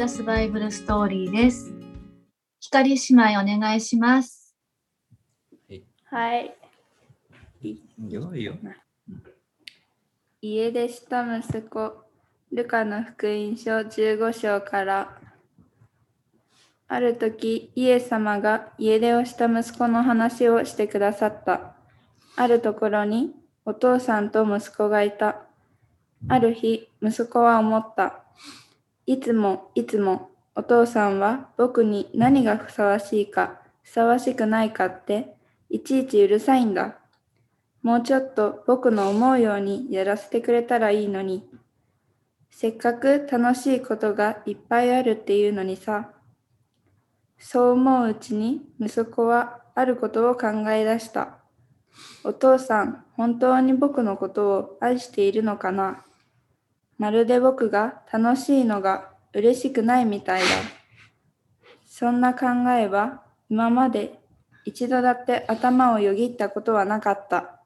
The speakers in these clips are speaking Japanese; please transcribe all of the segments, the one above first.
ザスバイブルストーリーです。光姉妹お願いします。はい。よいよ。家出した息子、ルカの福音書15章から、ある時、イエス様が家出をした息子の話をしてくださった。あるところにお父さんと息子がいた。ある日、息子は思った。いつもいつもお父さんは僕に何がふさわしいか、ふさわしくないかって、いちいちうるさいんだ。もうちょっと僕の思うようにやらせてくれたらいいのに。せっかく楽しいことがいっぱいあるっていうのにさ。そう思ううちに息子はあることを考え出した。お父さん、本当に僕のことを愛しているのかな？まるで僕が楽しいのが嬉しくないみたいだ。そんな考えは今まで一度だって頭をよぎったことはなかった。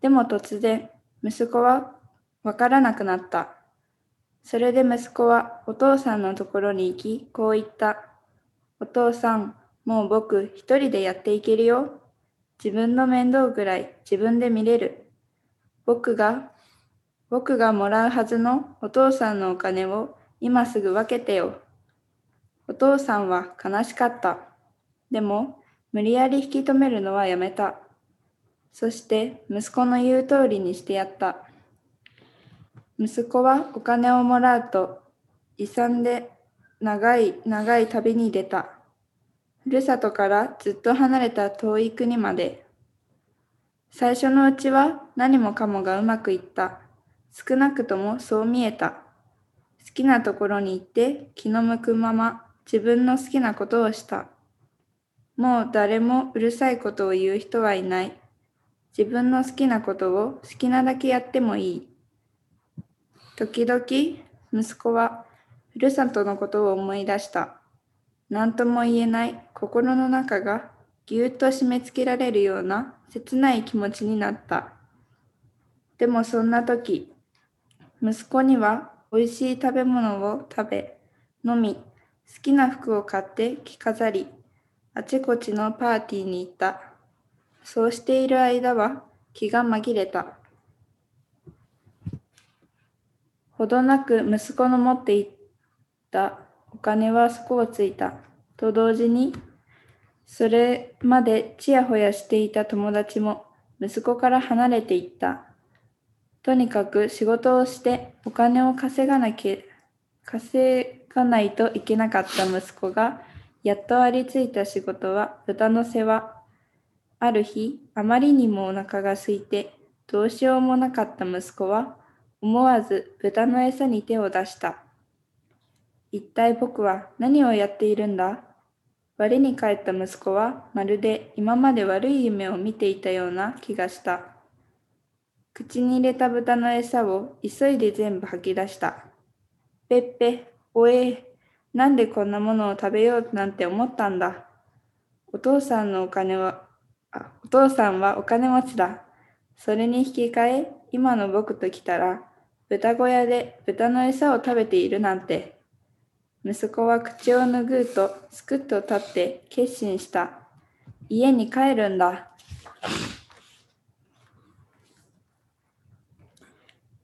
でも突然、息子はわからなくなった。それで息子はお父さんのところに行き、こう言った。お父さん、もう僕一人でやっていけるよ。自分の面倒ぐらい自分で見れる。僕が、僕がもらうはずのお父さんのお金を今すぐ分けてよ。お父さんは悲しかった。でも、無理やり引き止めるのはやめた。そして息子の言う通りにしてやった。息子はお金をもらうと、遺産で長い長い旅に出た。ふるさとからずっと離れた遠い国まで。最初のうちは何もかもがうまくいった。少なくともそう見えた。好きなところに行って気の向くまま自分の好きなことをした。もう誰もうるさいことを言う人はいない。自分の好きなことを好きなだけやってもいい。時々息子はふるさとのことを思い出した。何とも言えない心の中がぎゅっと締め付けられるような切ない気持ちになった。でもそんな時、息子には美味しい食べ物を食べ、飲み、好きな服を買って着飾り、あちこちのパーティーに行った。そうしている間は気が紛れた。ほどなく息子の持っていったお金は底をついた。と同時に、それまでちやほやしていた友達も息子から離れていった。とにかく仕事をしてお金を稼がなきゃ、稼がないといけなかった息子が、やっとありついた仕事は豚の世話。ある日、あまりにもお腹が空いて、どうしようもなかった息子は、思わず豚の餌に手を出した。一体僕は何をやっているんだ？我に返った息子はまるで今まで悪い夢を見ていたような気がした。口に入れた豚の餌を急いで全部吐き出した。ぺっぺ、おえ、なんでこんなものを食べようなんて思ったんだ。お父さんのお金は、あお父さんはお金持ちだ。それに引き換え、今の僕と来たら、豚小屋で豚の餌を食べているなんて。息子は口を拭うと、すくっと立って決心した。家に帰るんだ。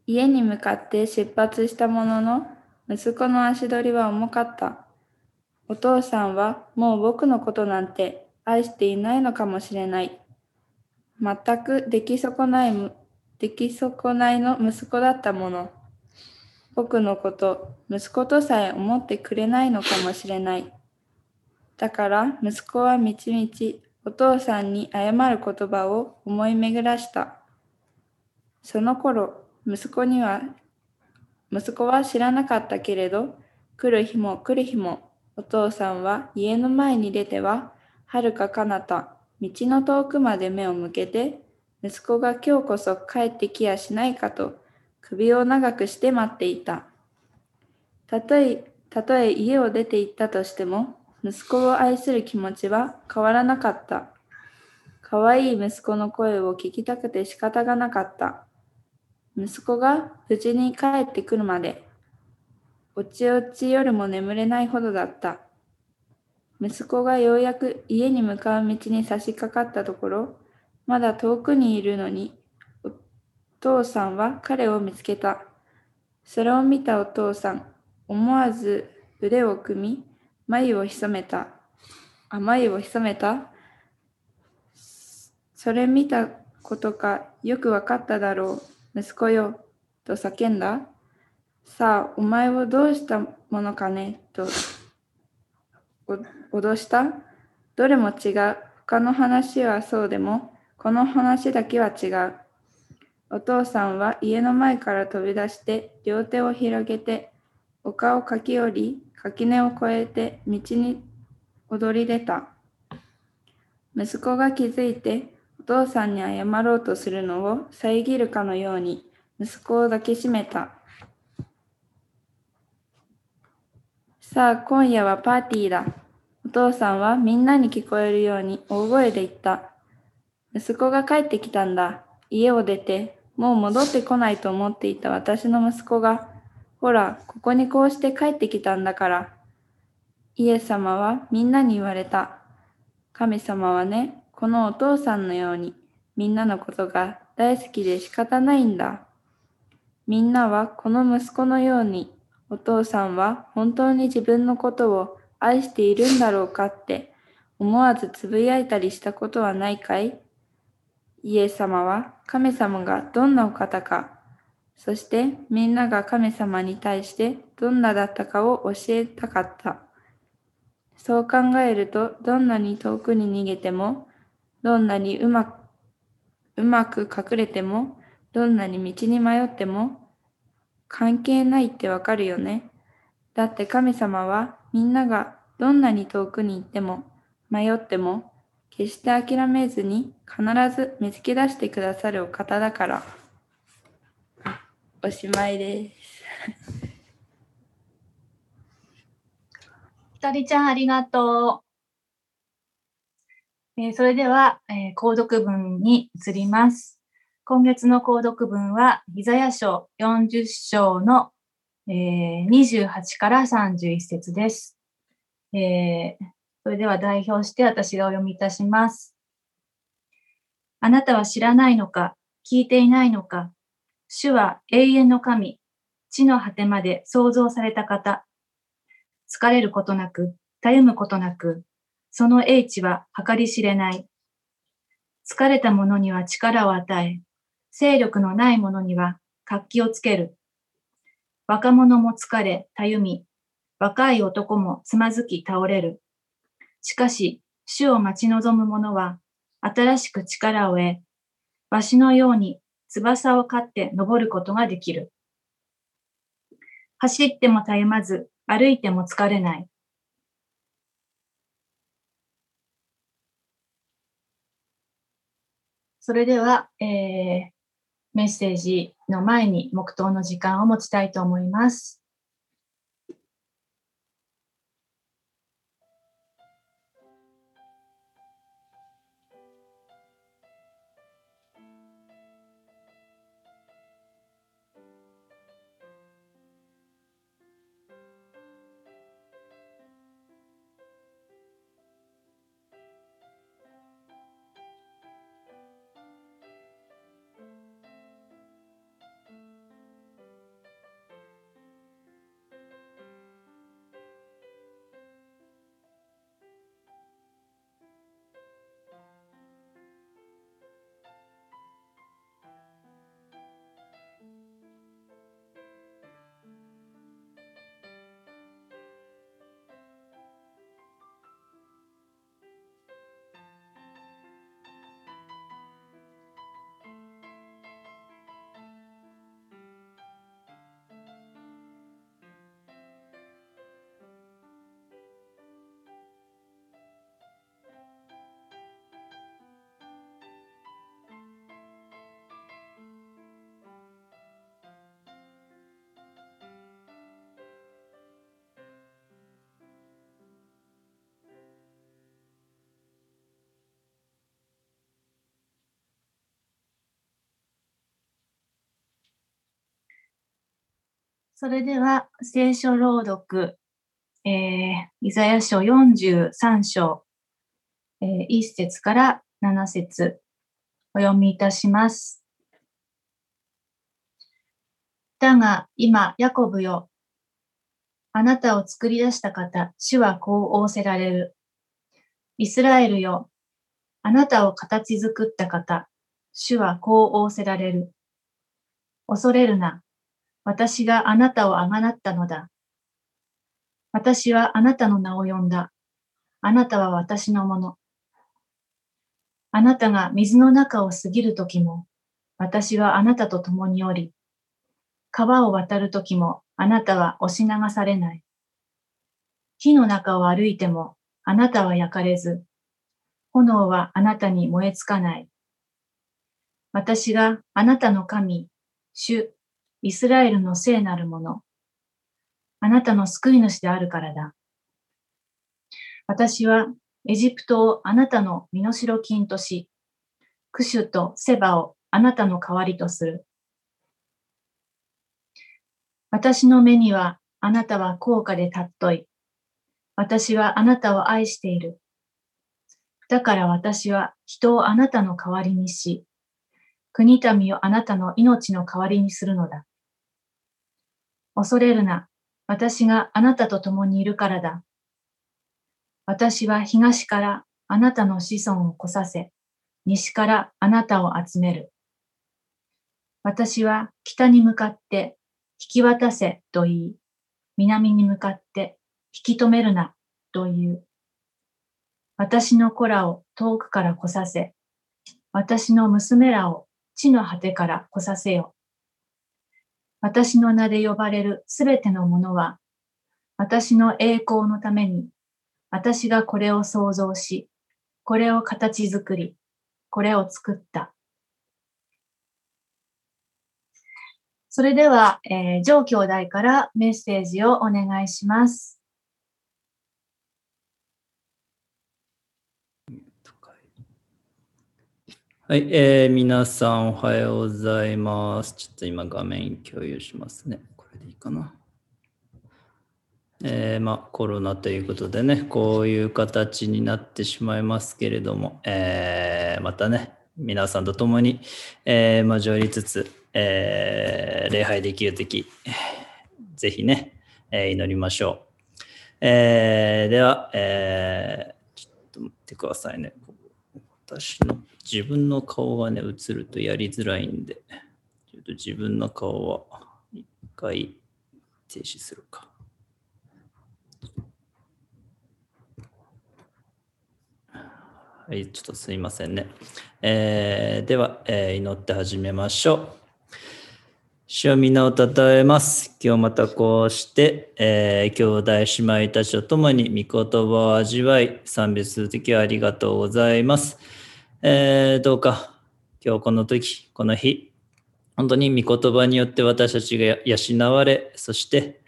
家に向かって出発したものの、息子の足取りは重かった。お父さんはもう僕のことなんて愛していないのかもしれない。全く出来損ない、出来損ないの息子だったもの。僕のこと、息子とさえ思ってくれないのかもしれない。だから息子はみちみちお父さんに謝る言葉を思い巡らした。その頃、息子には、息子は知らなかったけれど、来る日も来る日も、お父さんは家の前に出ては、遥か彼方、道の遠くまで目を向けて、息子が今日こそ帰ってきやしないかと、首を長くして待っていた。たとえ、たとえ家を出て行ったとしても、息子を愛する気持ちは変わらなかった。可愛い息子の声を聞きたくて仕方がなかった。息子が無事に帰ってくるまで。おちおち夜も眠れないほどだった。息子がようやく家に向かう道に差し掛かったところ、まだ遠くにいるのに、お父さんは彼を見つけた。それを見たお父さん、思わず腕を組み、眉を潜めた。あ、眉を潜めた。それ見たことかよくわかっただろう、息子よ、と叫んだ。さあ、お前をどうしたものかね、と脅したどれも違う。他の話はそうでも、この話だけは違う。お父さんは家の前から飛び出して、両手を広げて、丘を駆け下り、垣根を越えて道に踊り出た。息子が気づいて、父さんに謝ろうとするのを遮るかのように、息子を抱きしめた。さあ、今夜はパーティーだ。お父さんはみんなに聞こえるように大声で言った。息子が帰ってきたんだ。家を出て、もう戻ってこないと思っていた私の息子が、ほら、ここにこうして帰ってきたんだから。イエス様はみんなに言われた。神様はね、このお父さんのように、みんなのことが大好きで仕方ないんだ。みんなはこの息子のように、お父さんは本当に自分のことを愛しているんだろうかって思わずつぶやいたりしたことはないかい？イエス様は神様がどんなお方か、そしてみんなが神様に対してどんなだったかを教えたかった。そう考えるとどんなに遠くに逃げても、どんなにうまくうまく隠れても、どんなに道に迷っても、関係ないってわかるよね。だって神様はみんながどんなに遠くに行っても迷っても決して諦めずに必ず見つけ出してくださるお方だから。おしまいです。ひかりちゃん、ありがとう。えーそれでは、えー購読文に移ります。今月の購読文は、イザヤ書40章の、えー28から31節です。えーそれでは代表して私がお読みいたします。あなたは知らないのか、聞いていないのか、主は永遠の神、地の果てまで創造された方、疲れることなく、たゆむことなく、その英知は計り知れない。疲れた者には力を与え、勢力のない者には活気をつける。若者も疲れ、たゆみ、若い男もつまずき倒れる。しかし、主を待ち望む者は、新しく力を得、わしのように翼を飼って登ることができる。走ってもたゆまず、歩いても疲れない。それでは、えーメッセージの前に黙祷の時間を持ちたいと思います。それでは、聖書朗読、えー、イザヤ書43章、えー、1節から7節お読みいたします。だが今、ヤコブよ、あなたを作り出した方、主はこう仰せられる。イスラエルよ、あなたを形作った方、主はこう仰せられる。恐れるな。私があなたをあがなったのだ。私はあなたの名を呼んだ。あなたは私のもの。あなたが水の中を過ぎるときも、私はあなたと共におり、川を渡るときも、あなたは押し流されない。火の中を歩いても、あなたは焼かれず、炎はあなたに燃えつかない。私があなたの神、主、イスラエルの聖なるもの、あなたの救い主であるからだ。私はエジプトをあなたの身代金とし、クシュとセバをあなたの代わりとする。私の目にはあなたは高価で尊い。私はあなたを愛している。だから私は人をあなたの代わりにし、国民をあなたの命の代わりにするのだ。恐れるな。私があなたと共にいるからだ。私は東からあなたの子孫を来させ、西からあなたを集める。私は北に向かって引き渡せと言い、南に向かって引き止めるなと言う。私の子らを遠くから来させ、私の娘らを地の果てから来させよ。私の名で呼ばれるすべてのものは、私の栄光のために、私がこれを創造し、これを形作り、これを作った。それでは、えー、上兄弟からメッセージをお願いします。はい、えー、皆さんおはようございます。ちょっと今画面共有しますね。これでいいかな。えー、まあコロナということでね、こういう形になってしまいますけれども、えー、またね、皆さんと共に、えー、交わりつつ、えー、礼拝できるとき、ぜひね、えー、祈りましょう。えー、では、えー、ちょっと待ってくださいね。私の自分の顔がね、映るとやりづらいんで、ちょっと自分の顔は一回停止するか。はい、ちょっとすいませんね。えー、では、えー、祈って始めましょう。主を皆をたたえます。今日またこうして、えー、兄弟姉妹たちと共に御言葉を味わい、賛美するときはありがとうございます。えー、どうか今日この時、この日、本当に御言葉によって私たちが養われ、そして、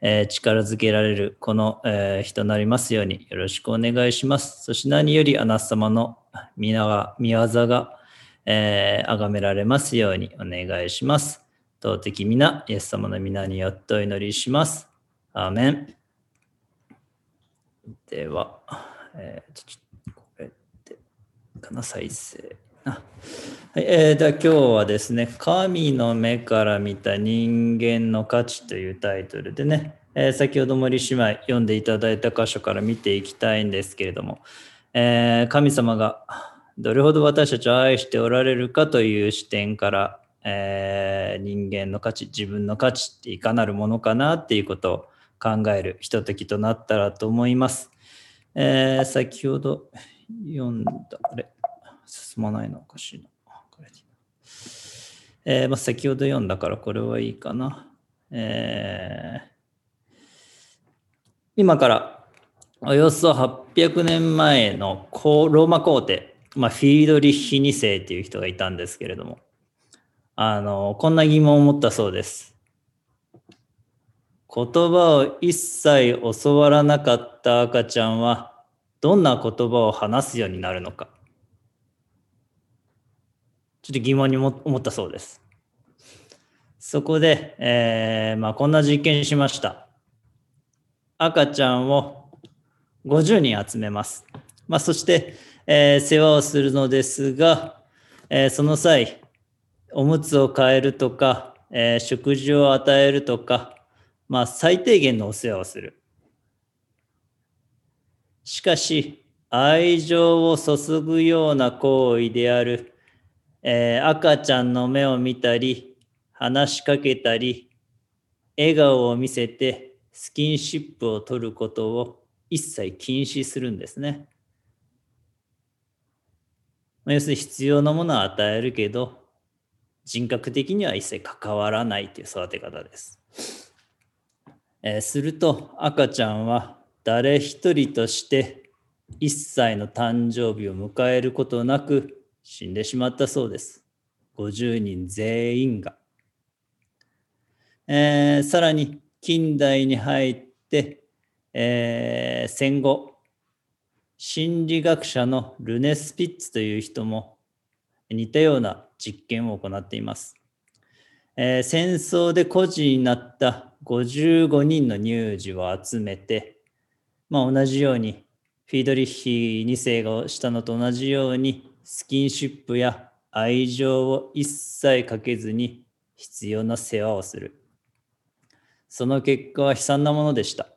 えー、力づけられるこの、えー、日となりますようによろしくお願いします。そして何よりあなた様の皆が、見業が、えー、崇められますようにお願いします。尊き皆、イエス様の皆によってお祈りします。アーメン。では、えー、ちょっと、かな、再生。あはい、えー、では今日はですね、神の目から見た人間の価値というタイトルでね、えー、先ほど森姉妹読んでいただいた箇所から見ていきたいんですけれども、えー、神様がどれほど私たちを愛しておられるかという視点からえー、人間の価値自分の価値っていかなるものかなっていうことを考えるひとときとなったらと思います。え、先ほど読んだ、あれ？進まないのおかしいな。えーまあ、先ほど読んだからこれはいいかな。えー、今からおよそ800年前のローマ皇帝、まあ、フィードリッヒ2世という人がいたんですけれども、あの、こんな疑問を持ったそうです。言葉を一切教わらなかった赤ちゃんは、どんな言葉を話すようになるのか。ちょっと疑問に思ったそうです。そこで、えーまあ、こんな実験しました。赤ちゃんを50人集めます。まあ、そして、えー世話をするのですが、えーその際、おむつを替えるとか、え食事を与えるとか、まあ、最低限のお世話をする。しかし、愛情を注ぐような行為である、えー赤ちゃんの目を見たり、話しかけたり、笑顔を見せてスキンシップを取ることを一切禁止するんですね。まあ要するに必要なものは与えるけど、人格的には一切関わらないという育て方です。えーすると赤ちゃんは誰一人として1歳の誕生日を迎えることなく死んでしまったそうです。50人全員が。えーさらに近代に入って、えー戦後心理学者のルネ・スピッツという人も似たような実験を行っています。えー戦争で孤児になった55人の乳児を集めて、まあ、同じようにフィードリッヒ2世がしたのと同じようにスキンシップや愛情を一切かけずに必要な世話をする。その結果は悲惨なものでした。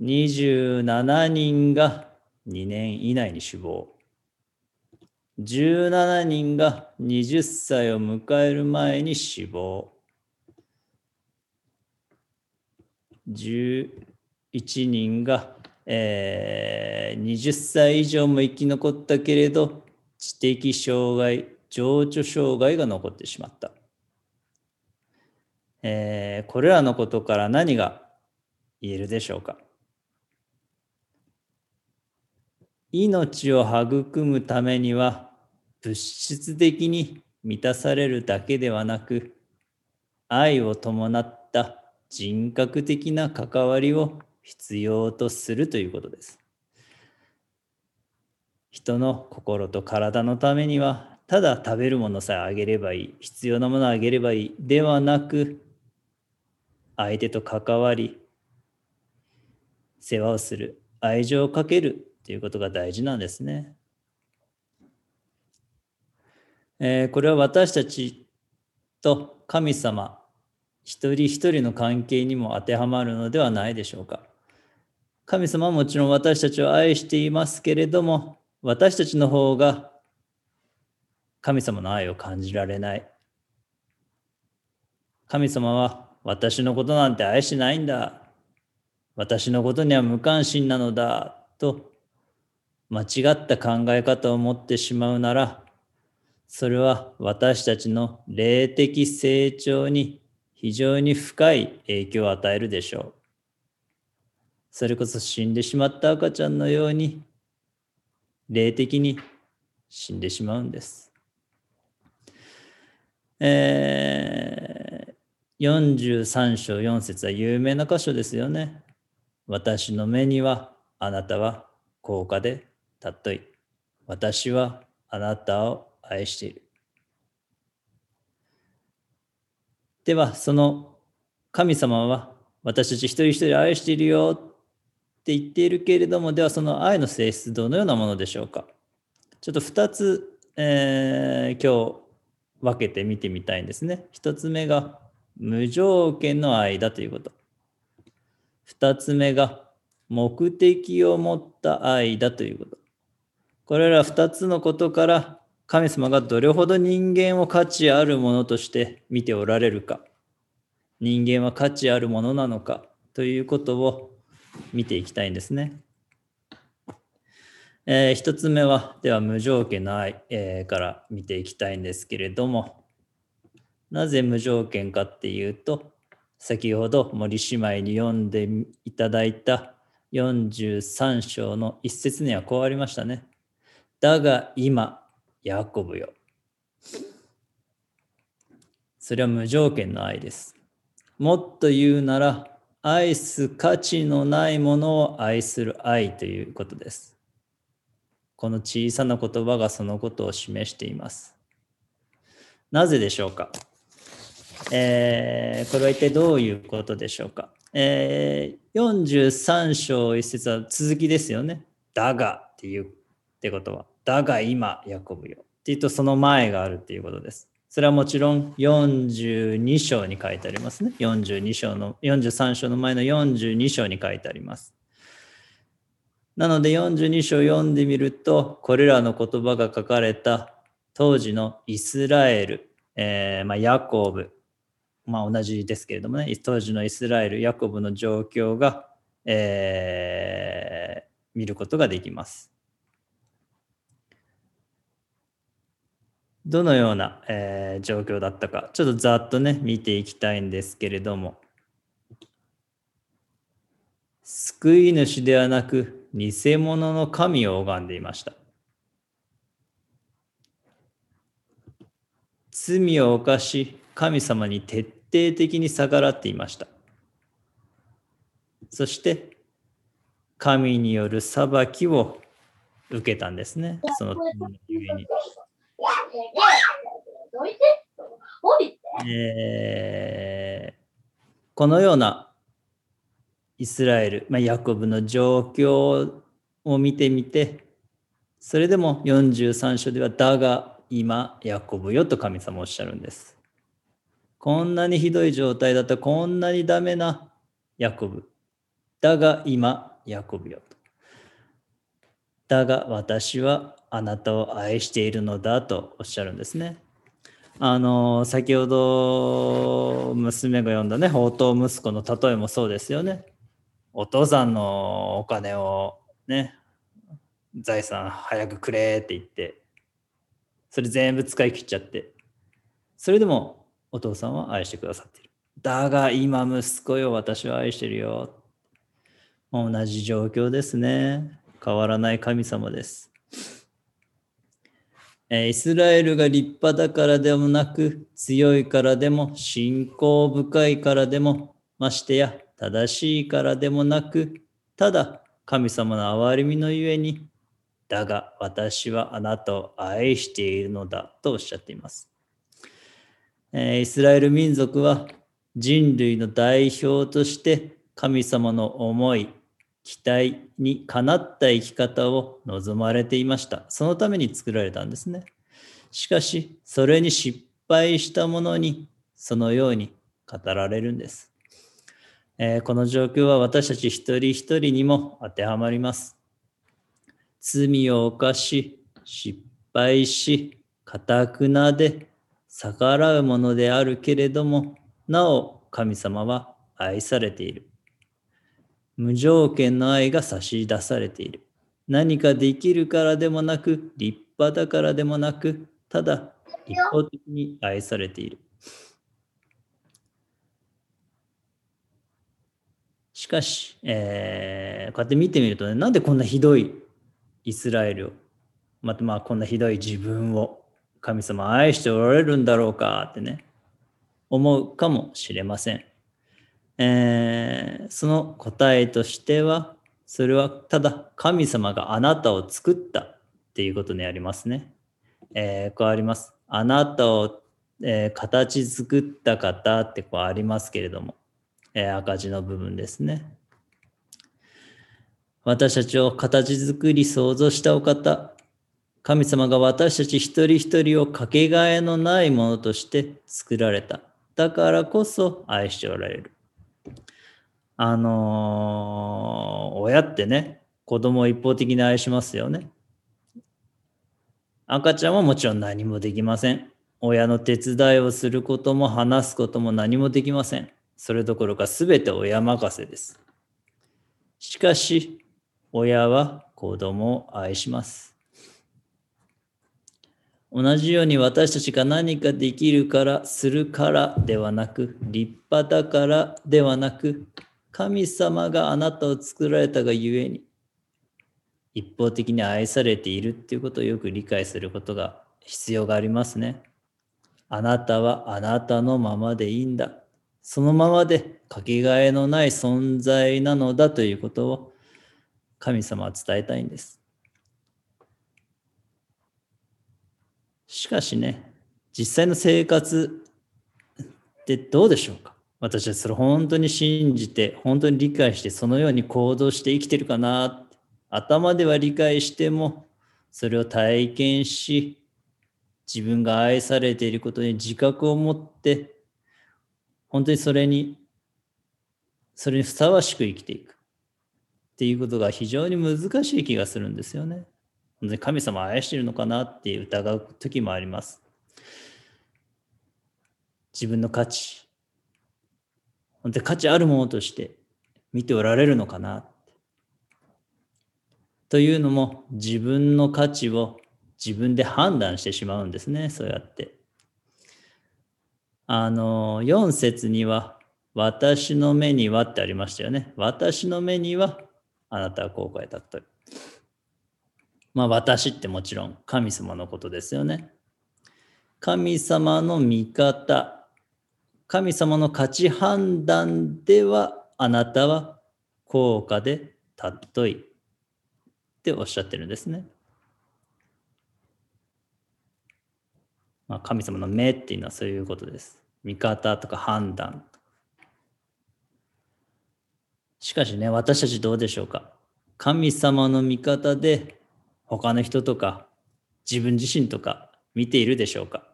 27人が2年以内に死亡。17人が20歳を迎える前に死亡。11人が、えー20歳以上も生き残ったけれど、知的障害、情緒障害が残ってしまった。えーこれらのことから何が言えるでしょうか？命を育むためには物質的に満たされるだけではなく愛を伴った人格的な関わりを必要とするということです。人の心と体のためにはただ食べるものさえあげればいい必要なものをあげればいいではなく相手と関わり世話をする愛情をかけるということが大事なんですね。えーこれは私たちと神様一人一人の関係にも当てはまるのではないでしょうか。神様はもちろん私たちを愛していますけれども私たちの方が神様の愛を感じられない。神様は私のことなんて愛してないんだ。私のことには無関心なのだ。と間違った考え方を持ってしまうなら、それは私たちの霊的成長に非常に深い影響を与えるでしょう。それこそ死んでしまった赤ちゃんのように、霊的に死んでしまうんです。えー、43章4節は有名な箇所ですよね。私の目にはあなたは高価で尊い。私はあなたを愛している。では、その神様は私たち一人一人愛しているよって言っているけれども、ではその愛の性質どのようなものでしょうか？ちょっと2つ、えー今日分けて見てみたいんですね。1つ目が無条件の愛だということ。2つ目が目的を持った愛だということ。これら2つのことから神様がどれほど人間を価値あるものとして見ておられるか、人間は価値あるものなのかということを見ていきたいんですね。えー一つ目は、では無条件の愛、えーから見ていきたいんですけれども、なぜ無条件かっていうと、先ほど森姉妹に読んでいただいた43章の一節にはこうありましたね。だが今、ヤコブよ。それは無条件の愛です。もっと言うなら、愛す価値のないものを愛する愛ということです。この小さな言葉がそのことを示しています。なぜでしょうか？えーこれは一体どういうことでしょうか？えー43章一節は続きですよね。だがっていうってことは、だが今、ヤコブよ。っていうと、その前があるっていうことです。それはもちろん42章に書いてありますね。42章の、43章の前の42章に書いてあります。なので42章読んでみると、これらの言葉が書かれた当時のイスラエル、えーまあ、ヤコブ、まあ同じですけれどもね、当時のイスラエル、ヤコブの状況が、えー見ることができます。どのような、えー状況だったか、ちょっとざっとね、見ていきたいんですけれども、救い主ではなく、偽物の神を拝んでいました。罪を犯し、神様に徹底的に逆らっていました。そして、神による裁きを受けたんですね。その罪のゆえに。えこのようなイスラエル、まあ、ヤコブの状況を見てみて、それでも43章では、だが今、ヤコブよと神様おっしゃるんです。こんなにひどい状態だった、こんなにダメなヤコブ。だが今、ヤコブよと。だが私はあなたを愛しているのだとおっしゃるんですね。あの先ほど娘が読んだね宝刀息子の例えもそうですよね。お父さんのお金をね財産早くくれって言ってそれ全部使い切っちゃってそれでもお父さんは愛してくださっている。だが今息子よ私は愛してるよ。同じ状況ですね。変わらない神様です。イスラエルが立派だからでもなく、強いからでも、信仰深いからでも、ましてや正しいからでもなく、ただ神様の憐れみのゆえに、だが私はあなたを愛しているのだとおっしゃっています。イスラエル民族は人類の代表として神様の思い、期待にかなった生き方を望まれていました。そのために作られたんですね。しかし、それに失敗したものに、そのように語られるんです。えーこの状況は私たち一人一人にも当てはまります。罪を犯し、失敗し、かたくなで逆らうものであるけれども、なお神様は愛されている。無条件の愛が差し出されている。何かできるからでもなく、立派だからでもなく、ただ一方的に愛されている。しかし、えーこうやって見てみるとね、なんでこんなひどいイスラエルを、またまあこんなひどい自分を神様愛しておられるんだろうかってね、思うかもしれません。えーその答えとしては、それはただ神様があなたを作ったっていうことにありますね。えーこうあります。あなたを、えー形作った方ってこうありますけれども、えー赤字の部分ですね。私たちを形作り創造したお方、神様が私たち一人一人をかけがえのないものとして作られた。だからこそ愛しておられる。あのー親ってね、子供を一方的に愛しますよね。赤ちゃんはもちろん何もできません。親の手伝いをすることも話すことも何もできません。それどころか全て親任せです。しかし、親は子供を愛します。同じように私たちが何かできるから、するからではなく、立派だからではなく、神様があなたを作られたがゆえに、一方的に愛されているっていうことをよく理解することが必要がありますね。あなたはあなたのままでいいんだ。そのままでかけがえのない存在なのだということを神様は伝えたいんです。しかしね、実際の生活っで、どうでしょうか？私はそれ本当に信じて、本当に理解して、そのように行動して生きてるかな頭では理解しても、それを体験し、自分が愛されていることに自覚を持って、本当にそれに、それにふさわしく生きていく。っていうことが非常に難しい気がするんですよね。本当に神様を愛しているのかなって疑う時もあります。自分の価値、本当に価値あるものとして見ておられるのかなというのも自分の価値を自分で判断してしまうんですね、そうやって。あの、4節には、私の目にはってありましたよね。私の目にはあなたはこう書いたと。まあ私ってもちろん神様のことですよね。神様の見方、神様の価値判断ではあなたは高価で尊いっておっしゃってるんですね。まあ、神様の目っていうのはそういうことです。見方とか判断しかしね、私たちどうでしょうか神様の味方で他の人とか自分自身とか見ているでしょうか？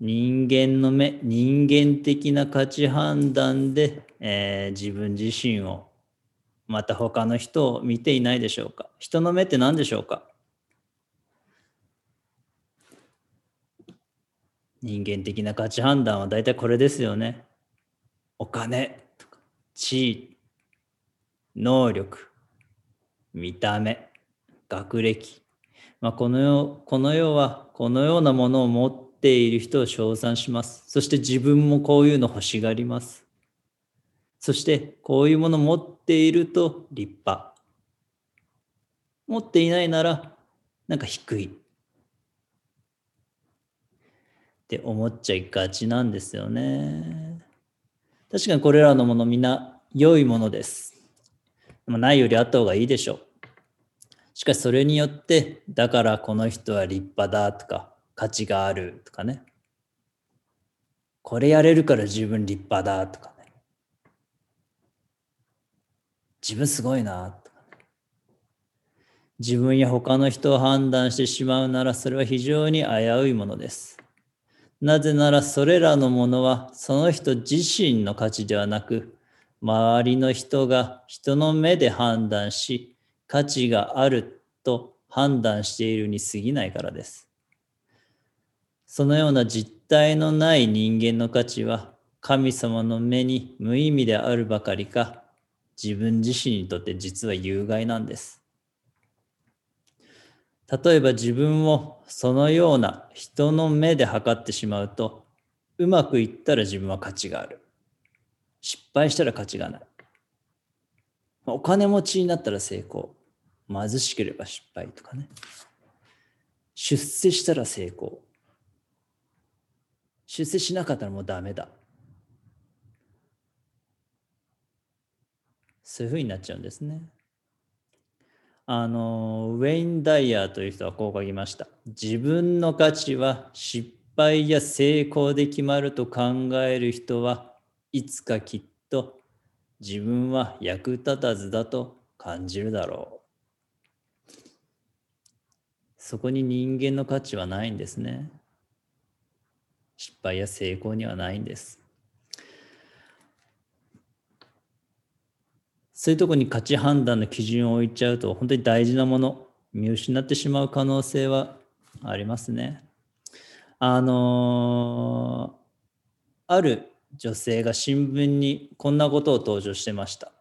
人間の目、人間的な価値判断で、えー、自分自身を、また他の人を見ていないでしょうか？人の目って何でしょうか？人間的な価値判断は大体これですよね。お金とか地位、能力、見た目、学歴、まあ、この世この世はこのようなものを持っている人を称賛します。そして自分もこういうの欲しがります。そしてこういうものを持っていると立派。持っていないならなんか低い。って思っちゃいがちなんですよね。確かにこれらのものみんな良いものです。ないよりあった方がいいでしょう。しかしそれによって、だからこの人は立派だとか、価値があるとかね。これやれるから自分立派だとかね。自分すごいなとかね。自分や他の人を判断してしまうならそれは非常に危ういものです。なぜならそれらのものはその人自身の価値ではなく、周りの人が人の目で判断し、価値があると判断しているに過ぎないからです。そのような実体のない人間の価値は神様の目に無意味であるばかりか、自分自身にとって実は有害なんです。例えば自分をそのような人の目で測ってしまうと、うまくいったら自分は価値がある。失敗したら価値がない。お金持ちになったら成功。貧しければ失敗とかね。出世したら成功。出世しなかったらもうダメだ。そういうふうになっちゃうんですね。あのウェイン・ダイヤーという人はこう書きました。自分の価値は失敗や成功で決まると考える人はいつかきっと自分は役立たずだと感じるだろう。そこに人間の価値はないんですね。失敗や成功にはないんです。そういうとこに価値判断の基準を置いちゃうと、本当に大事なもの、見失ってしまう可能性はありますね。あのある女性が新聞にこんなことを登場してました。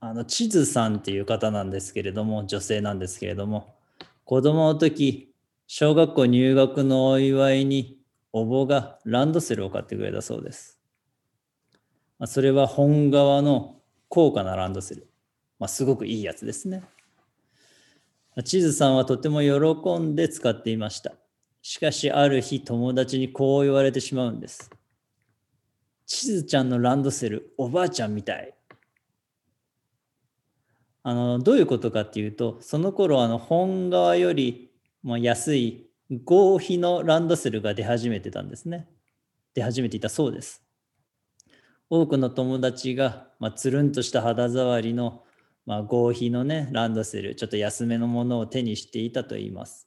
あの、地図さんっていう方なんですけれども、女性なんですけれども、子供の時、小学校入学のお祝いに、お坊がランドセルを買ってくれたそうです。それは本革の高価なランドセル。まあ、すごくいいやつですね。地図さんはとても喜んで使っていました。しかし、ある日、友達にこう言われてしまうんです。地図ちゃんのランドセル、おばあちゃんみたい。あのどういうことかっていうと、その頃あの本革よりも安い合皮のランドセルが出始めてたんですね。出始めていたそうです。多くの友達が、まあ、つるんとした肌触りの、まあ、合皮のね、ランドセル、ちょっと安めのものを手にしていたと言います。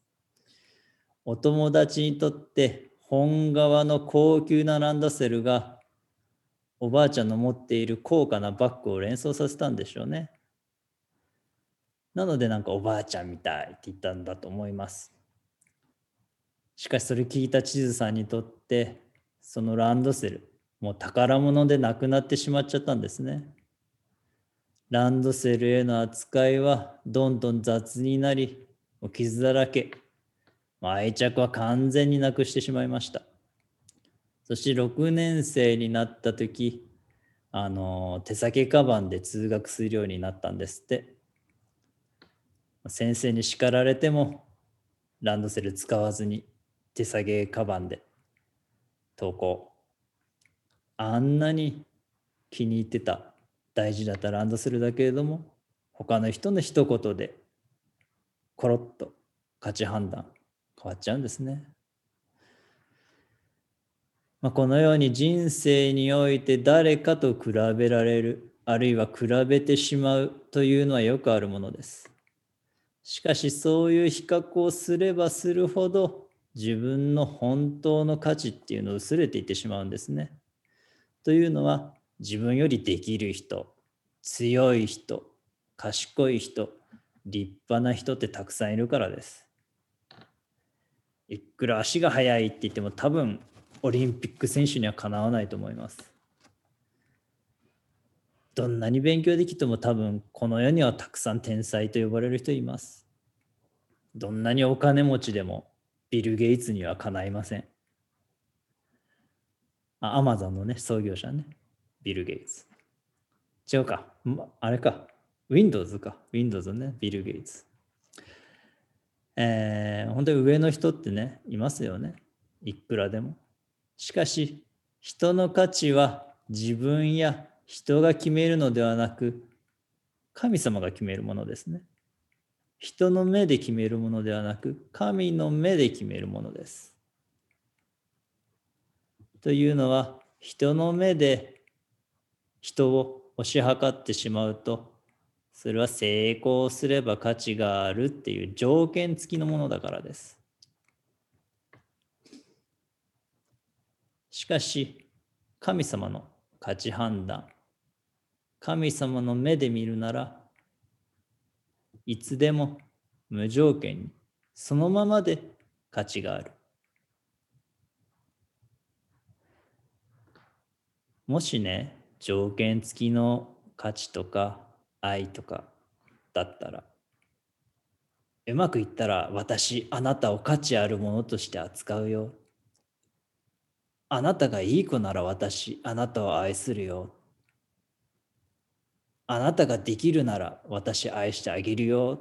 お友達にとって本革の高級なランドセルがおばあちゃんの持っている高価なバッグを連想させたんでしょうね。なのでなんかおばあちゃんみたいって言ったんだと思います。しかしそれ聞いた地図さんにとってそのランドセルもう宝物でなくなってしまっちゃったんですね。ランドセルへの扱いはどんどん雑になりもう傷だらけ愛着は完全になくしてしまいました。そして6年生になった時あの手提げカバンで通学するようになったんですって。先生に叱られてもランドセル使わずに手提げカバンで登校。あんなに気に入ってた大事だったランドセルだけれども他の人の一言でコロッと価値判断変わっちゃうんですね。まあ、このように人生において誰かと比べられるあるいは比べてしまうというのはよくあるものです。しかしそういう比較をすればするほど自分の本当の価値っていうのを薄れていってしまうんですね。というのは自分よりできる人強い人賢い人立派な人ってたくさんいるからです。いくら足が速いって言っても多分オリンピック選手にはかなわないと思います。どんなに勉強できても多分この世にはたくさん天才と呼ばれる人います。どんなにお金持ちでもビル・ゲイツにはかないません。あ、アマゾンのね、創業者ね。ビル・ゲイツ。違うか。あれか。Windows か。Windows ね。ビル・ゲイツ。えー、本当に上の人ってね、いますよね。いくらでも。しかし、人の価値は自分や人が決めるのではなく、神様が決めるものですね。人の目で決めるものではなく、神の目で決めるものです。というのは、人の目で人を推し量ってしまうと、それは成功すれば価値があるっていう条件付きのものだからです。しかし、神様の価値判断、神様の目で見るなら、いつでも無条件にそのままで価値がある。もしね、条件付きの価値とか愛とかだったら、うまくいったら私、あなたを価値あるものとして扱うよ。あなたがいい子なら私、あなたを愛するよ。あなたができるなら私愛してあげるよ。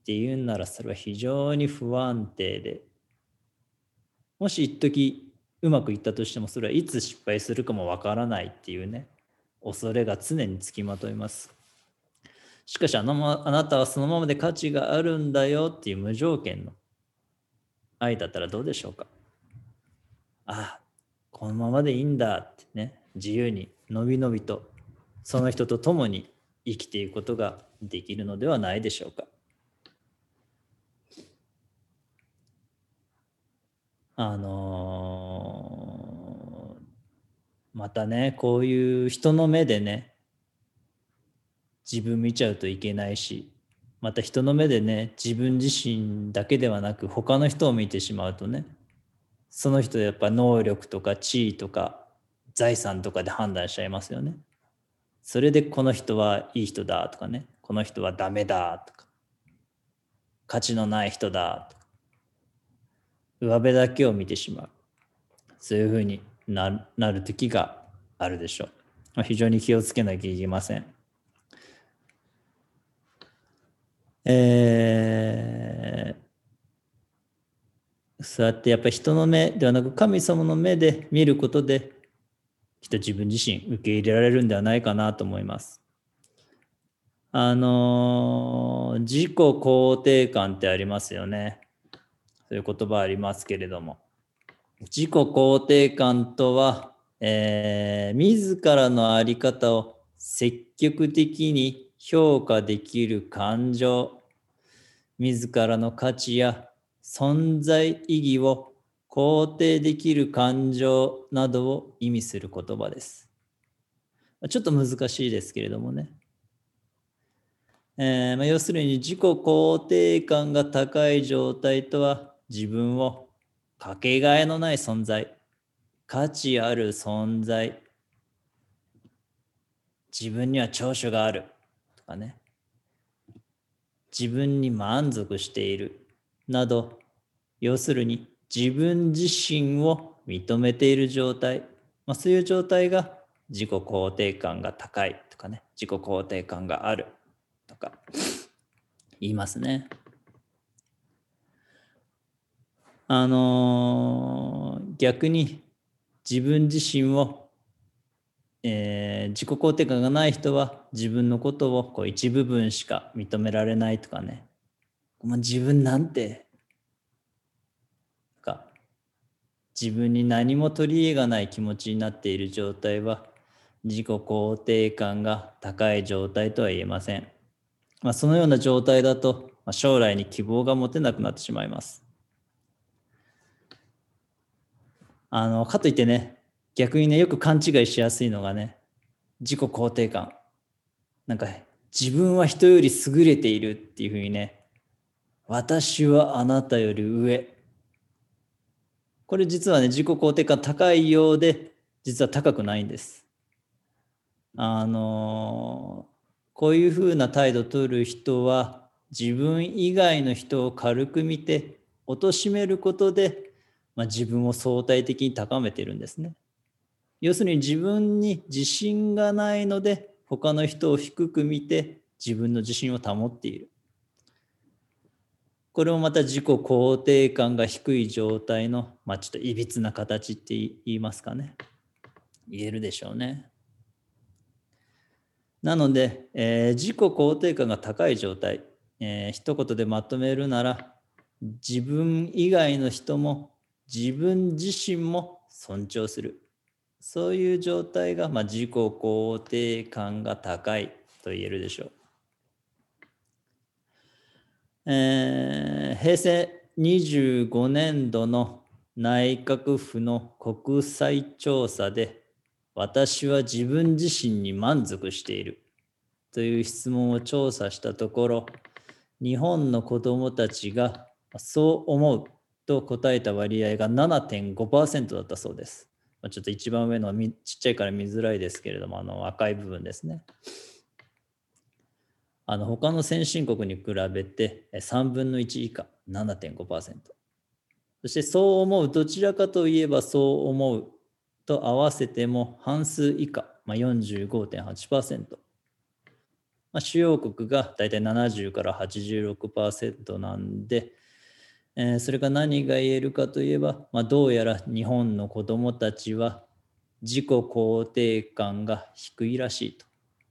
っていうんならそれは非常に不安定で、もし一時うまくいったとしてもそれはいつ失敗するかもわからないっていうね、恐れが常につきまといます。しかしあのまあなたはそのままで価値があるんだよっていう無条件の愛だったらどうでしょうか？あ、このままでいいんだってね、自由にのびのびとその人と共に生きていくことができるのではないでしょうか。あのーまたね、こういう人の目でね、自分見ちゃうといけないし、また人の目でね、自分自身だけではなく他の人を見てしまうとね、その人やっぱ能力とか地位とか財産とかで判断しちゃいますよね。それでこの人はいい人だとかね、この人はダメだとか、価値のない人だとか、上辺だけを見てしまう。そういうふうにななる時があるでしょう。非常に気をつけなきゃいけません。えーそうやってやっぱり人の目ではなく神様の目で見ることできっと自分自身受け入れられるんではないかなと思います。あの自己肯定感ってありますよね。という言葉ありますけれども、自己肯定感とは、えー、自らの在り方を積極的に評価できる感情、自らの価値や存在意義を肯定できる感情などを意味する言葉です。ちょっと難しいですけれどもね。えー、まあ、要するに自己肯定感が高い状態とは自分をかけがえのない存在、価値ある存在、自分には長所があるとかね、自分に満足しているなど、要するに自分自身を認めている状態、まあ、そういう状態が自己肯定感が高いとかね、自己肯定感があるとか。言いますね。あのー、逆に自分自身を、えー、自己肯定感がない人は自分のことをこう一部分しか認められないとかね、まあ、自分なんてか自分に何も取り柄がない気持ちになっている状態は自己肯定感が高い状態とは言えません。まあ、そのような状態だと、ま、将来に希望が持てなくなってしまいます。あの、かといってね、逆にね、よく勘違いしやすいのがね、自己肯定感。なんか、自分は人より優れているっていうふうにね、私はあなたより上。これ実はね、自己肯定感高いようで、実は高くないんです。あのこういうふうな態度を取る人は自分以外の人を軽く見て貶めることで、まあ、自分を相対的に高めてるんですね。要するに自分に自信がないので他の人を低く見て自分の自信を保っている。これもまた自己肯定感が低い状態の、まあ、ちょっといびつな形って言いますかね。言えるでしょうね。なので、えー、自己肯定感が高い状態、えー、一言でまとめるなら、自分以外の人も自分自身も尊重する。そういう状態が、まあ、自己肯定感が高いと言えるでしょう。えー、平成25年度の内閣府の国際調査で私は自分自身に満足しているという質問を調査したところ、日本の子どもたちがそう思うと答えた割合が7.5%だったそうです。ちょっと一番上のちっちゃいから見づらいですけれども、あの赤い部分ですね。あの他の先進国に比べて3分の1以下、7.5%。そしてそう思う、どちらかといえばそう思うと合わせても半数以下、まあ、45.8%。まあ、主要国が大体70から86%なんで、えー、それが何が言えるかといえば、まあ、どうやら日本の子どもたちは自己肯定感が低いらしいと。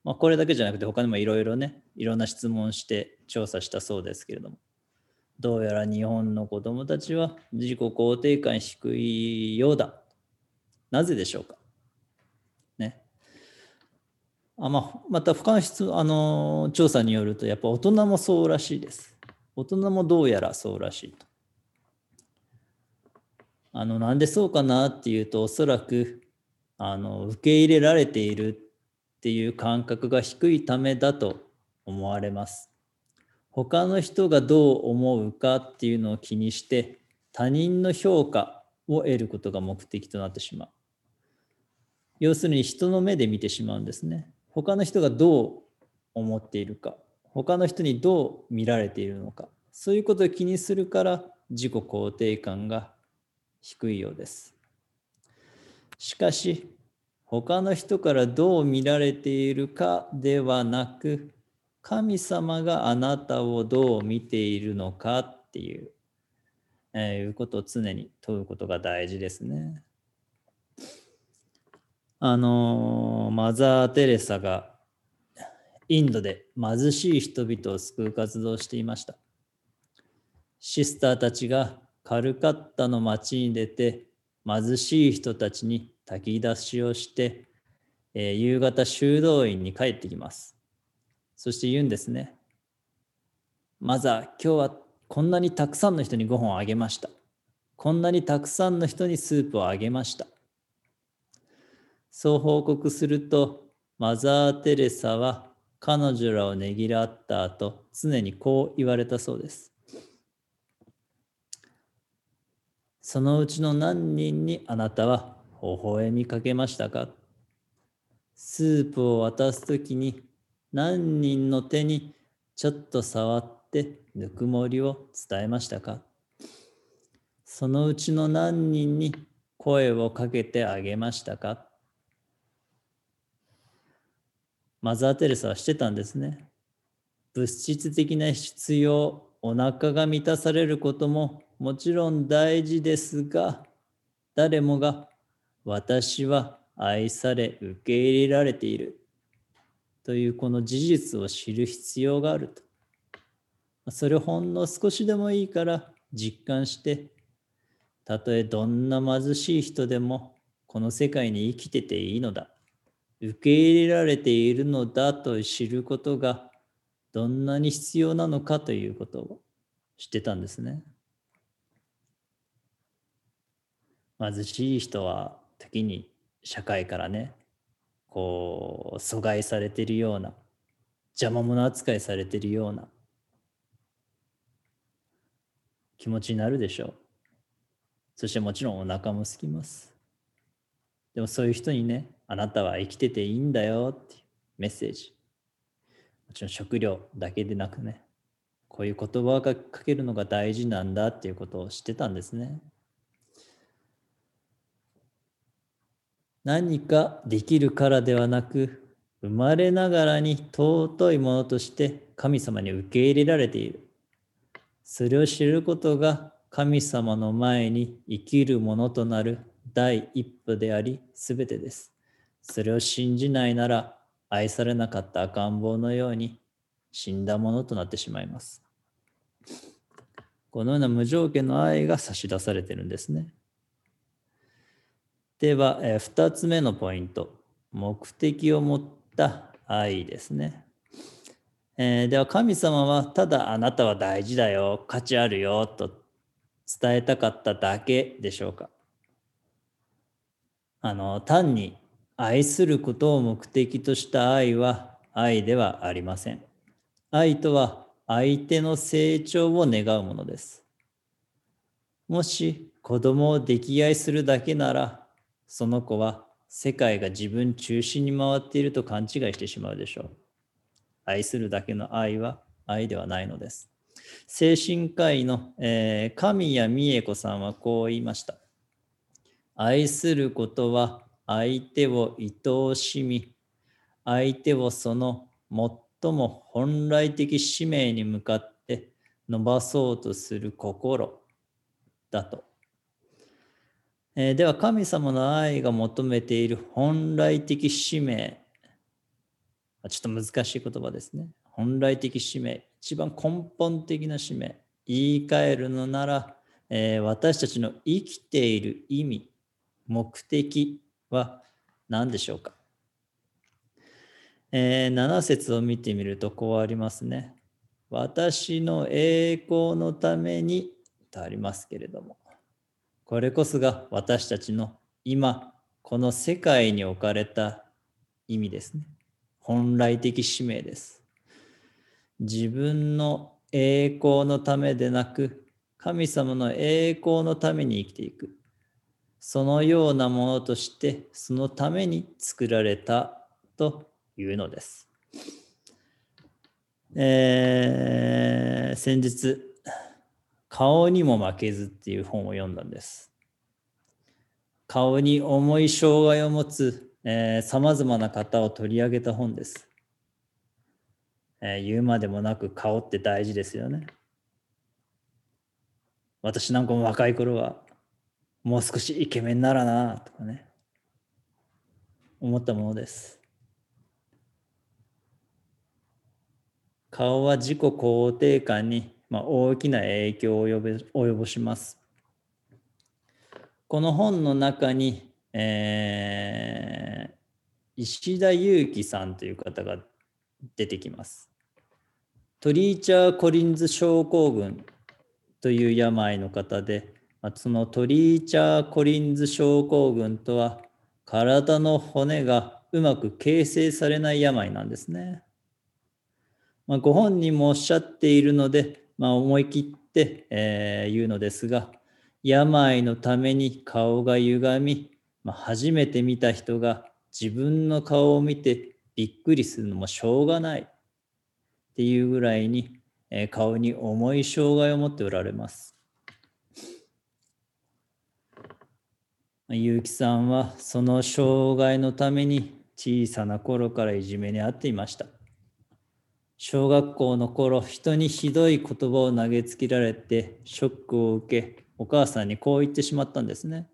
まあ、これだけじゃなくて他にもいろいろねいろんな質問して調査したそうですけれどもどうやら日本の子どもたちは自己肯定感低いようだなぜでしょうかね。あまあ、また、俯瞰室あの調査によると、やっぱ大人もそうらしいです。大人もどうやらそうらしいと。あのなんでそうかなっていうと、おそらくあの受け入れられているっていう感覚が低いためだと思われます。他の人がどう思うかっていうのを気にして他人の評価を得ることが目的となってしまう。要するに人の目で見てしまうんですね。他の人がどう思っているか、他の人にどう見られているのか、そういうことを気にするから自己肯定感が低いようです。しかし、他の人からどう見られているかではなく、神様があなたをどう見ているのかっていう、えー、いうことを常に問うことが大事ですね。あのマザー・テレサがインドで貧しい人々を救う活動をしていました。シスターたちがカルカッタの町に出て貧しい人たちに炊き出しをして、えー、夕方修道院に帰ってきます。そして言うんですね。まずは今日はこんなにたくさんの人にご飯をあげました。こんなにたくさんの人にスープをあげました。そう報告すると、マザー・テレサは彼女らをねぎらった後、常にこう言われたそうです。そのうちの何人にあなたは微笑みかけましたか？スープを渡すときに何人の手にちょっと触ってぬくもりを伝えましたか？そのうちの何人に声をかけてあげましたか？マザー・テレサはしてたんですね。物質的な必要、お腹が満たされることももちろん大事ですが、誰もが私は愛され、受け入れられているというこの事実を知る必要があると。それをほんの少しでもいいから実感して、たとえどんな貧しい人でもこの世界に生きてていいのだ。受け入れられているのだと知ることがどんなに必要なのかということを知ってたんですね。貧しい人は時に社会からねこう阻害されてるような邪魔者扱いされてるような気持ちになるでしょう。そしてもちろんお腹も空きます。でもそういう人にね、あなたは生きてていいんだよっていうメッセージ。もちろん食料だけでなくね、こういう言葉をかけるのが大事なんだっていうことを知ってたんですね。何かできるからではなく、生まれながらに尊いものとして神様に受け入れられている。それを知ることが神様の前に生きるものとなる第一歩であり、すべてです。それを信じないなら、愛されなかった赤ん坊のように死んだものとなってしまいます。このような無条件の愛が差し出されてるんですね。では、え2つ目のポイント。目的を持った愛ですね。えー、では神様はただあなたは大事だよ、価値あるよと伝えたかっただけでしょうかあの単に愛することを目的とした愛は愛ではありません。愛とは相手の成長を願うものです。もし子供を溺愛するだけなら、その子は世界が自分中心に回っていると勘違いしてしまうでしょう。愛するだけの愛は愛ではないのです。精神科医の、えー、神谷美恵子さんはこう言いました。愛することは相手を愛おしみ、相手をその最も本来的使命に向かって伸ばそうとする心だと。えー、では神様の愛が求めている本来的使命、ちょっと難しい言葉ですね。本来的使命、一番根本的な使命、言い換えるのなら、えー、私たちの生きている意味、目的は何でしょうか、えー、7節を見てみるとこうありますね。私の栄光のためにとありますけれども、これこそが私たちの今、この世界に置かれた意味ですね。本来的使命です。自分の栄光のためでなく、神様の栄光のために生きていく。そのようなものとしてそのために作られたというのです。えー、先日「顔にも負けず」っていう本を読んだんです。顔に重い障害を持つさまざまな方を取り上げた本です。えー、言うまでもなく顔って大事ですよね。私なんかも若い頃はもう少しイケメンならなとかね思ったものです顔は自己肯定感に、まあ、大きな影響を及ぼしますこの本の中に、えー石田裕樹さんという方が出てきます。トリーチャー・コリンズ症候群という病の方で、そのトリーチャー・コリンズ症候群とは体の骨がうまく形成されない病なんですね。まあ、ご本人もおっしゃっているので、まあ、思い切って、えー言うのですが病のために顔が歪み、まあ、初めて見た人が自分の顔を見てびっくりするのもしょうがないっていうぐらいに、えー顔に重い障害を持っておられます。結城さんはその障害のために小さな頃からいじめにあっていました。小学校の頃、人にひどい言葉を投げつけられてショックを受け、お母さんにこう言ってしまったんですね。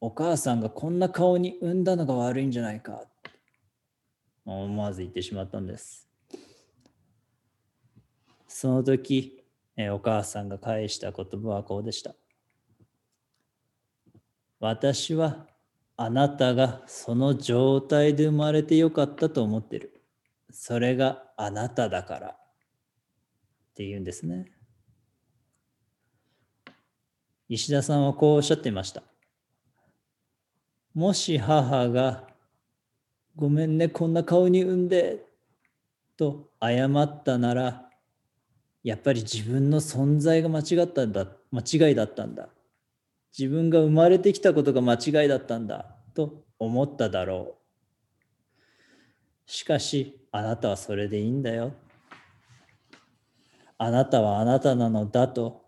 お母さんがこんな顔に産んだのが悪いんじゃないか。思わず言ってしまったんです。その時、お母さんが返した言葉はこうでした。私はあなたがその状態で生まれてよかったと思ってる。それがあなただから。って言うんですね。石田さんはこうおっしゃっていました。もし母が、ごめんね、こんな顔に産んで、と謝ったなら、やっぱり自分の存在が間違ったんだ、間違いだったんだ。自分が生まれてきたことが間違いだったんだ、と思っただろう。しかし、あなたはそれでいいんだよ。あなたはあなたなのだと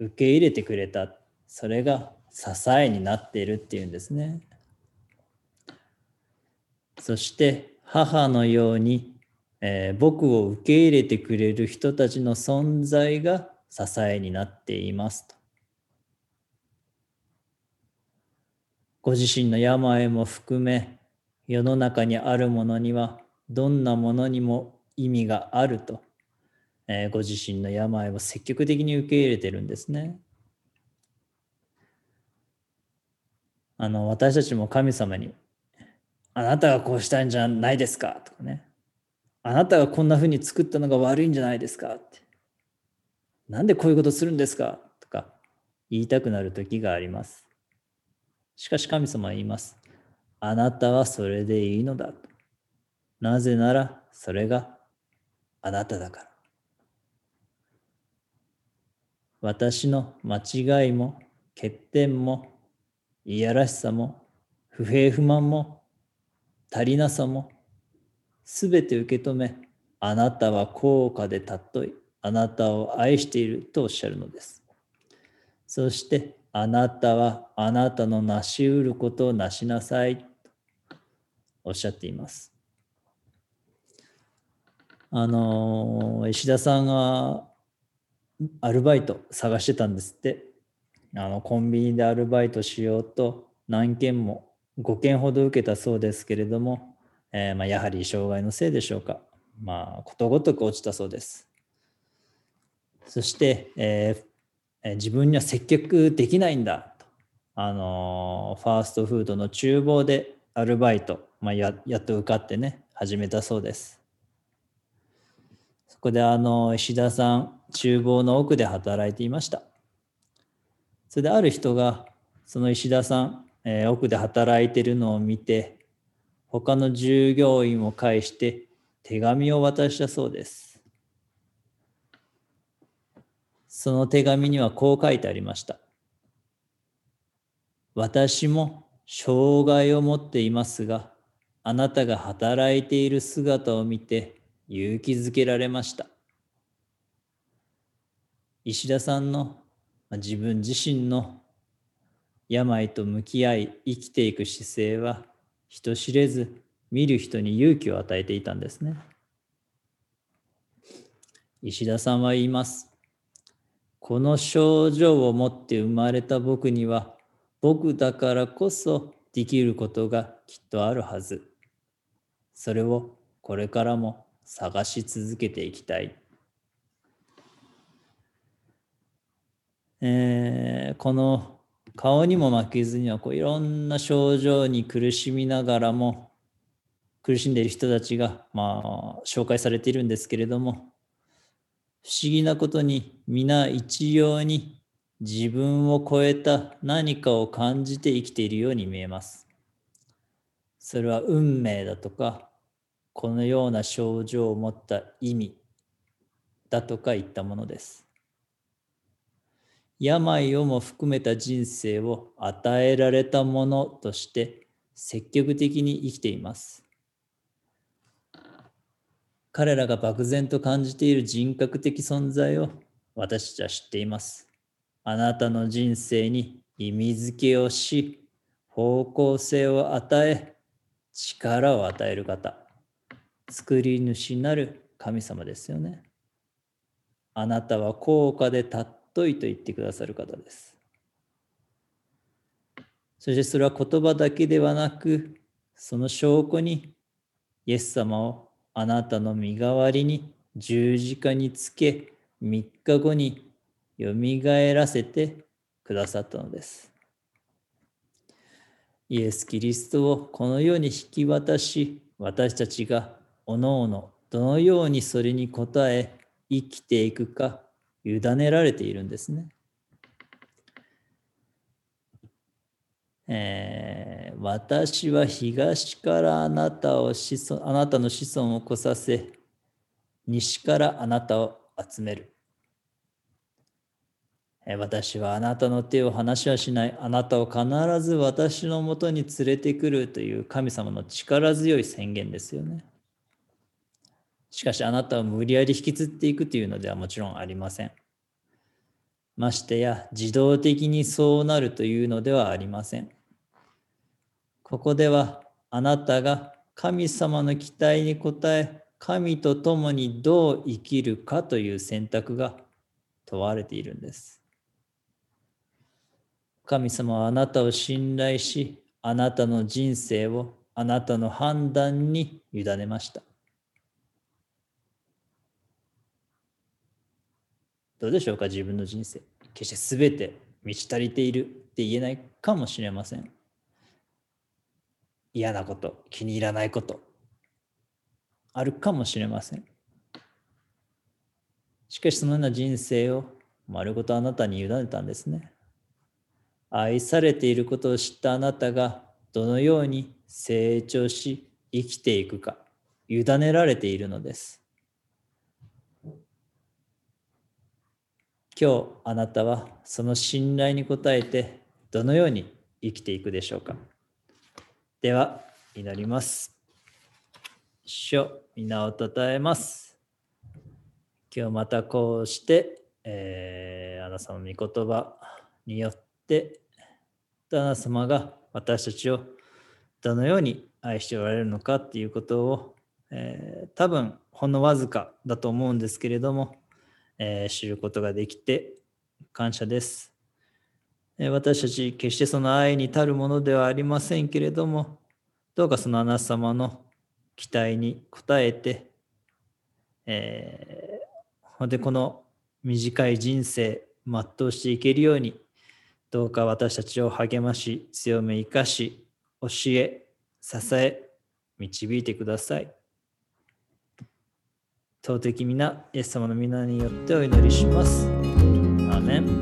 受け入れてくれた。それが支えになっているっていうんですね。そして母のように、えー僕を受け入れてくれる人たちの存在が支えになっていますと。ご自身の病も含め世の中にあるものにはどんなものにも意味があると、えーご自身の病を積極的に受け入れてるんですね。あの私たちも神様に「あなたがこうしたいんじゃないですか」とかね「あなたがこんなふうに作ったのが悪いんじゃないですか」って「なんでこういうことするんですか」とか言いたくなる時があります。しかし神様は言います。あなたはそれでいいのだと。なぜならそれがあなただから。私の間違いも欠点もいやらしさも不平不満も足りなさもすべて受け止めあなたは高価で尊いあなたを愛しているとおっしゃるのです。そしてあなたはあなたの成し得ることをなしなさいおっしゃっています。あの石田さんがアルバイト探してたんですって。あのコンビニでアルバイトしようと何件も5件ほど受けたそうですけれども、えーまあ、やはり障害のせいでしょうか。まあことごとく落ちたそうです。そして、えー自分には接客できないんだと。あのファーストフードの厨房でアルバイト、まあ、ややっと受かってね始めたそうです。そこであの石田さん厨房の奥で働いていました。それである人がその石田さん、えー奥で働いてるのを見て他の従業員を介して手紙を渡したそうです。その手紙にはこう書いてありました。私も障害を持っていますがあなたが働いている姿を見て勇気づけられました。石田さんの自分自身の病と向き合い生きていく姿勢は人知れず見る人に勇気を与えていたんですね。石田さんは言います。この症状を持って生まれた僕には僕だからこそできることがきっとあるはず。それをこれからも探し続けていきたい。えーこの顔にも負けずにはこういろんな症状に苦しみながらも苦しんでいる人たちがまあ紹介されているんですけれども不思議なことに皆一様に自分を超えた何かを感じて生きているように見えます。それは運命だとかこのような症状を持った意味だとかいったものです。病をも含めた人生を与えられたものとして積極的に生きています。彼らが漠然と感じている人格的存在を私たちは知っています。あなたの人生に意味づけをし、方向性を与え、力を与える方、作り主なる神様ですよね。あなたは高価で尊いと言ってくださる方です。そしてそれは言葉だけではなく、その証拠にイエス様をあなたの身代わりに十字架につけ、3日後によみがえらせてくださったのです。イエス・キリストをこのように引き渡し、私たちがおのおのどのようにそれに応え生きていくか委ねられているんですね。えー、私は東からあなたを子孫あなたの子孫を来させ西からあなたを集める、私はあなたの手を離しはしないあなたを必ず私のもとに連れてくるという神様の力強い宣言ですよねしかしあなたを無理やり引きずっていくというのではもちろんありませんましてや自動的にそうなるというのではありません。ここではあなたが神様の期待に応え神と共にどう生きるかという選択が問われているんです。神様はあなたを信頼しあなたの人生をあなたの判断に委ねました。どうでしょうか自分の人生。決して全て満ち足りているって言えないかもしれません。嫌なこと、気に入らないこと、あるかもしれません。しかしそのような人生を丸ごとあなたに委ねたんですね。愛されていることを知ったあなたがどのように成長し生きていくか委ねられているのです。今日あなたはその信頼に応えてどのように生きていくでしょうかでは祈ります。主皆をたたえます。今日またこうして、えー、あなたの御言葉によってあなた様が私たちをどのように愛しておられるのかっていうことを、えー、多分ほんのわずかだと思うんですけれどもえー、知ることができて感謝です。えー、私たち決してその愛に足るものではありませんけれども、どうかそのあなた様の期待に応えて、えー、ほんでこの短い人生全うしていけるように、どうか私たちを励まし、強め生かし、教え、支え、導いてください。尊き皆、イエス様の皆によってお祈りします。アメン